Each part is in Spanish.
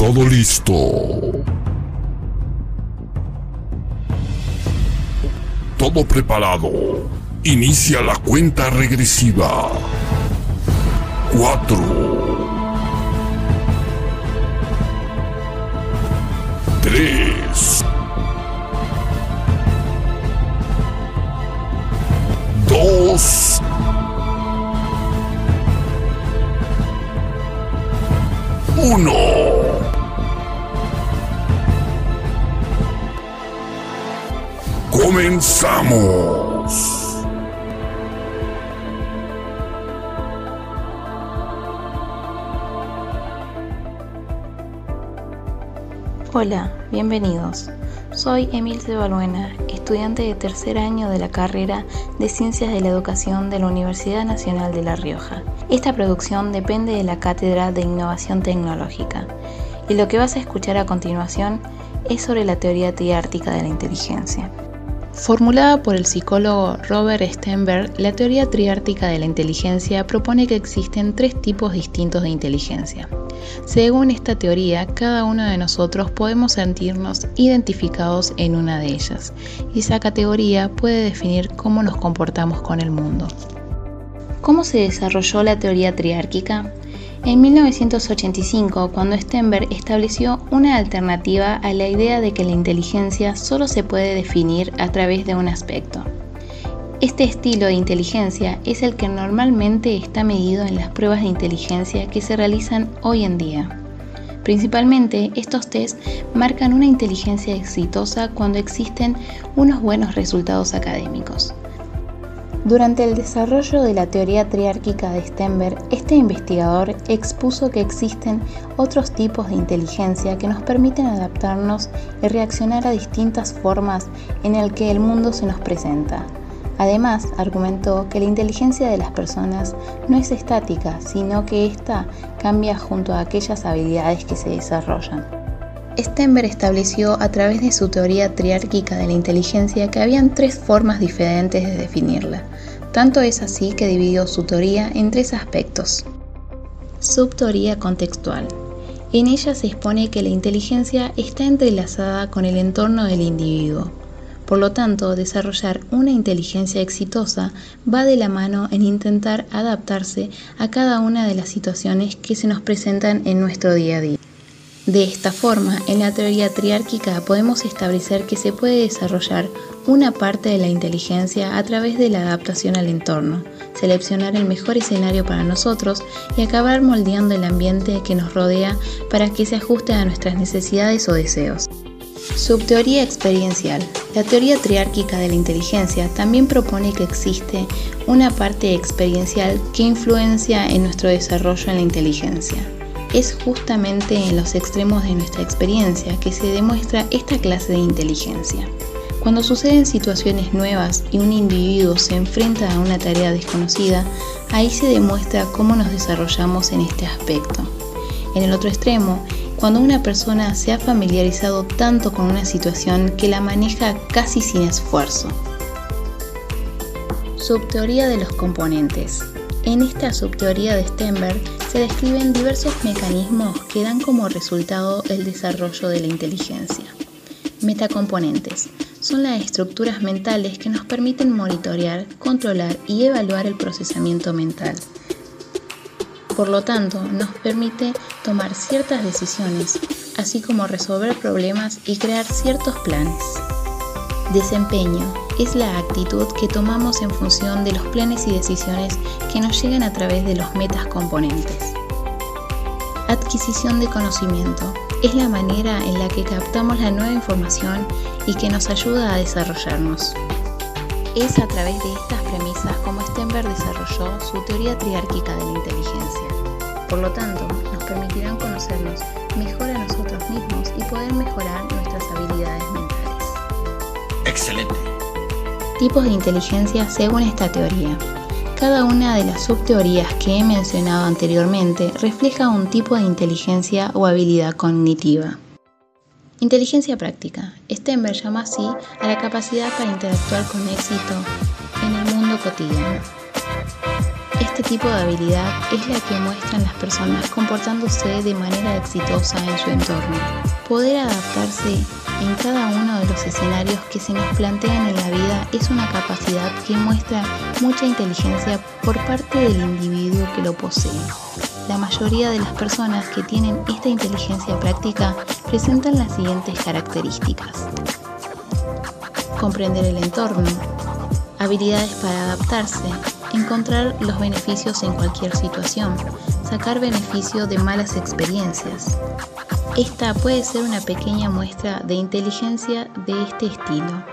Todo listo. Todo preparado. Inicia la cuenta regresiva. Cuatro. Tres. Dos. Uno. Comenzamos. Hola, bienvenidos. Soy Emil Cebalbuena, estudiante de tercer año de la carrera de Ciencias de la Educación de la Universidad Nacional de La Rioja. Esta producción depende de la Cátedra de Innovación Tecnológica y lo que vas a escuchar a continuación es sobre la teoría triártica de la inteligencia. Formulada por el psicólogo Robert Stenberg, la teoría triártica de la inteligencia propone que existen tres tipos distintos de inteligencia. Según esta teoría, cada uno de nosotros podemos sentirnos identificados en una de ellas, y esa categoría puede definir cómo nos comportamos con el mundo. ¿Cómo se desarrolló la teoría triárquica? En 1985, cuando Stenberg estableció una alternativa a la idea de que la inteligencia solo se puede definir a través de un aspecto. Este estilo de inteligencia es el que normalmente está medido en las pruebas de inteligencia que se realizan hoy en día. Principalmente, estos test marcan una inteligencia exitosa cuando existen unos buenos resultados académicos. Durante el desarrollo de la teoría triárquica de Stenberg, este investigador expuso que existen otros tipos de inteligencia que nos permiten adaptarnos y reaccionar a distintas formas en el que el mundo se nos presenta. Además, argumentó que la inteligencia de las personas no es estática, sino que ésta cambia junto a aquellas habilidades que se desarrollan. Stenberg estableció a través de su teoría triárquica de la inteligencia que habían tres formas diferentes de definirla. Tanto es así que dividió su teoría en tres aspectos. Subteoría contextual. En ella se expone que la inteligencia está entrelazada con el entorno del individuo. Por lo tanto, desarrollar una inteligencia exitosa va de la mano en intentar adaptarse a cada una de las situaciones que se nos presentan en nuestro día a día. De esta forma, en la teoría triárquica podemos establecer que se puede desarrollar una parte de la inteligencia a través de la adaptación al entorno, seleccionar el mejor escenario para nosotros y acabar moldeando el ambiente que nos rodea para que se ajuste a nuestras necesidades o deseos. Subteoría experiencial. La teoría triárquica de la inteligencia también propone que existe una parte experiencial que influencia en nuestro desarrollo en la inteligencia. Es justamente en los extremos de nuestra experiencia que se demuestra esta clase de inteligencia. Cuando suceden situaciones nuevas y un individuo se enfrenta a una tarea desconocida, ahí se demuestra cómo nos desarrollamos en este aspecto. En el otro extremo, cuando una persona se ha familiarizado tanto con una situación que la maneja casi sin esfuerzo. Subteoría de los componentes. En esta subteoría de Stenberg se describen diversos mecanismos que dan como resultado el desarrollo de la inteligencia. Metacomponentes son las estructuras mentales que nos permiten monitorear, controlar y evaluar el procesamiento mental. Por lo tanto, nos permite tomar ciertas decisiones, así como resolver problemas y crear ciertos planes. Desempeño es la actitud que tomamos en función de los planes y decisiones que nos llegan a través de los metas componentes. Adquisición de conocimiento es la manera en la que captamos la nueva información y que nos ayuda a desarrollarnos. Es a través de estas premisas como Stenberg desarrolló su teoría triárquica de la inteligencia. Por lo tanto, nos permitirán conocernos mejor a nosotros mismos y poder mejorar nuestras habilidades mentales. Excelente. Tipos de inteligencia según esta teoría. Cada una de las subteorías que he mencionado anteriormente refleja un tipo de inteligencia o habilidad cognitiva. Inteligencia práctica. Stenberg llama así a la capacidad para interactuar con éxito en el mundo cotidiano. Este tipo de habilidad es la que muestran las personas comportándose de manera exitosa en su entorno. Poder adaptarse en cada uno de los escenarios que se nos plantean en la vida es una capacidad que muestra mucha inteligencia por parte del individuo que lo posee. La mayoría de las personas que tienen esta inteligencia práctica presentan las siguientes características. Comprender el entorno, habilidades para adaptarse, encontrar los beneficios en cualquier situación, sacar beneficio de malas experiencias, esta puede ser una pequeña muestra de inteligencia de este estilo.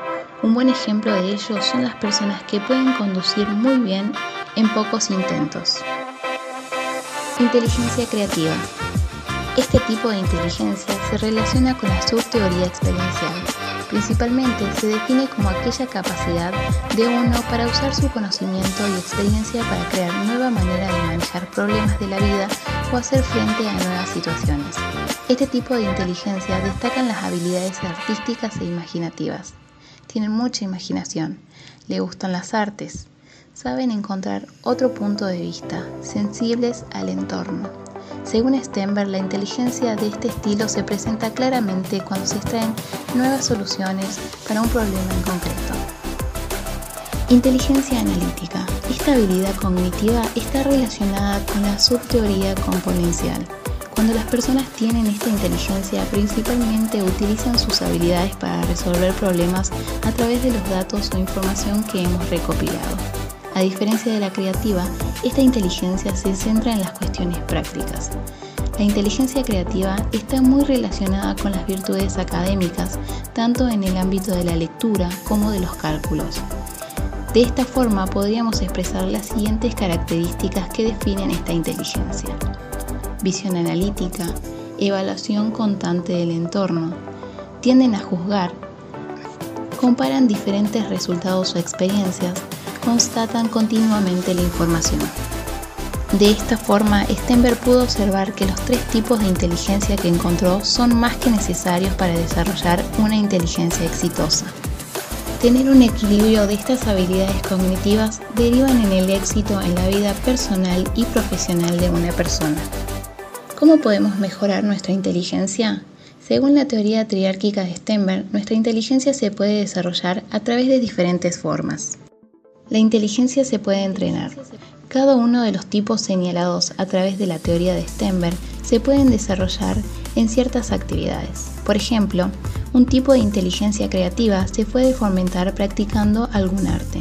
Un buen ejemplo de ello son las personas que pueden conducir muy bien en pocos intentos. Inteligencia creativa. Este tipo de inteligencia se relaciona con la subteoría experiencial. Principalmente se define como aquella capacidad de uno para usar su conocimiento y experiencia para crear nueva manera de manejar problemas de la vida o hacer frente a nuevas situaciones. Este tipo de inteligencia destacan las habilidades artísticas e imaginativas. Tienen mucha imaginación, le gustan las artes, saben encontrar otro punto de vista, sensibles al entorno. Según Stenberg, la inteligencia de este estilo se presenta claramente cuando se extraen nuevas soluciones para un problema en concreto. Inteligencia analítica. Esta habilidad cognitiva está relacionada con la subteoría componencial cuando las personas tienen esta inteligencia, principalmente utilizan sus habilidades para resolver problemas a través de los datos o información que hemos recopilado. A diferencia de la creativa, esta inteligencia se centra en las cuestiones prácticas. La inteligencia creativa está muy relacionada con las virtudes académicas, tanto en el ámbito de la lectura como de los cálculos. De esta forma podríamos expresar las siguientes características que definen esta inteligencia visión analítica, evaluación constante del entorno. Tienden a juzgar, comparan diferentes resultados o experiencias, constatan continuamente la información. De esta forma, Stenberg pudo observar que los tres tipos de inteligencia que encontró son más que necesarios para desarrollar una inteligencia exitosa. Tener un equilibrio de estas habilidades cognitivas derivan en el éxito en la vida personal y profesional de una persona. ¿Cómo podemos mejorar nuestra inteligencia? Según la teoría triárquica de Stenberg, nuestra inteligencia se puede desarrollar a través de diferentes formas. La inteligencia se puede entrenar. Cada uno de los tipos señalados a través de la teoría de Stenberg se pueden desarrollar en ciertas actividades. Por ejemplo, un tipo de inteligencia creativa se puede fomentar practicando algún arte.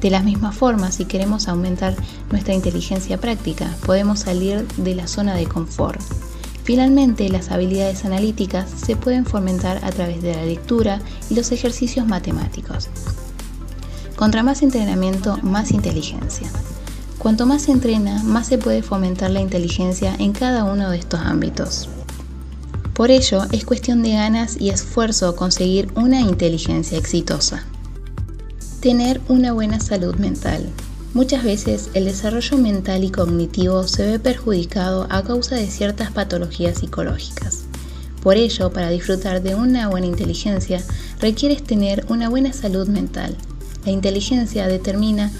De la misma forma, si queremos aumentar nuestra inteligencia práctica, podemos salir de la zona de confort. Finalmente, las habilidades analíticas se pueden fomentar a través de la lectura y los ejercicios matemáticos. Contra más entrenamiento, más inteligencia. Cuanto más se entrena, más se puede fomentar la inteligencia en cada uno de estos ámbitos. Por ello, es cuestión de ganas y esfuerzo conseguir una inteligencia exitosa. Tener una buena salud mental. Muchas veces el desarrollo mental y cognitivo se ve perjudicado a causa de ciertas patologías psicológicas. Por ello, para disfrutar de una buena inteligencia, requieres tener una buena salud mental. La inteligencia determina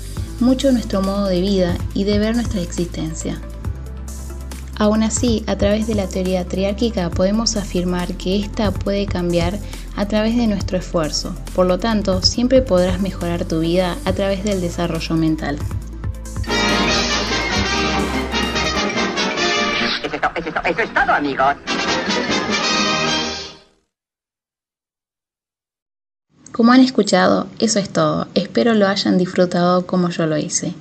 mucho nuestro modo de vida y de ver nuestra existencia. Aún así, a través de la teoría triárquica podemos afirmar que ésta puede cambiar a través de nuestro esfuerzo. Por lo tanto, siempre podrás mejorar tu vida a través del desarrollo mental. Eso es todo, amigos. Como han escuchado, eso es todo. Espero lo hayan disfrutado como yo lo hice.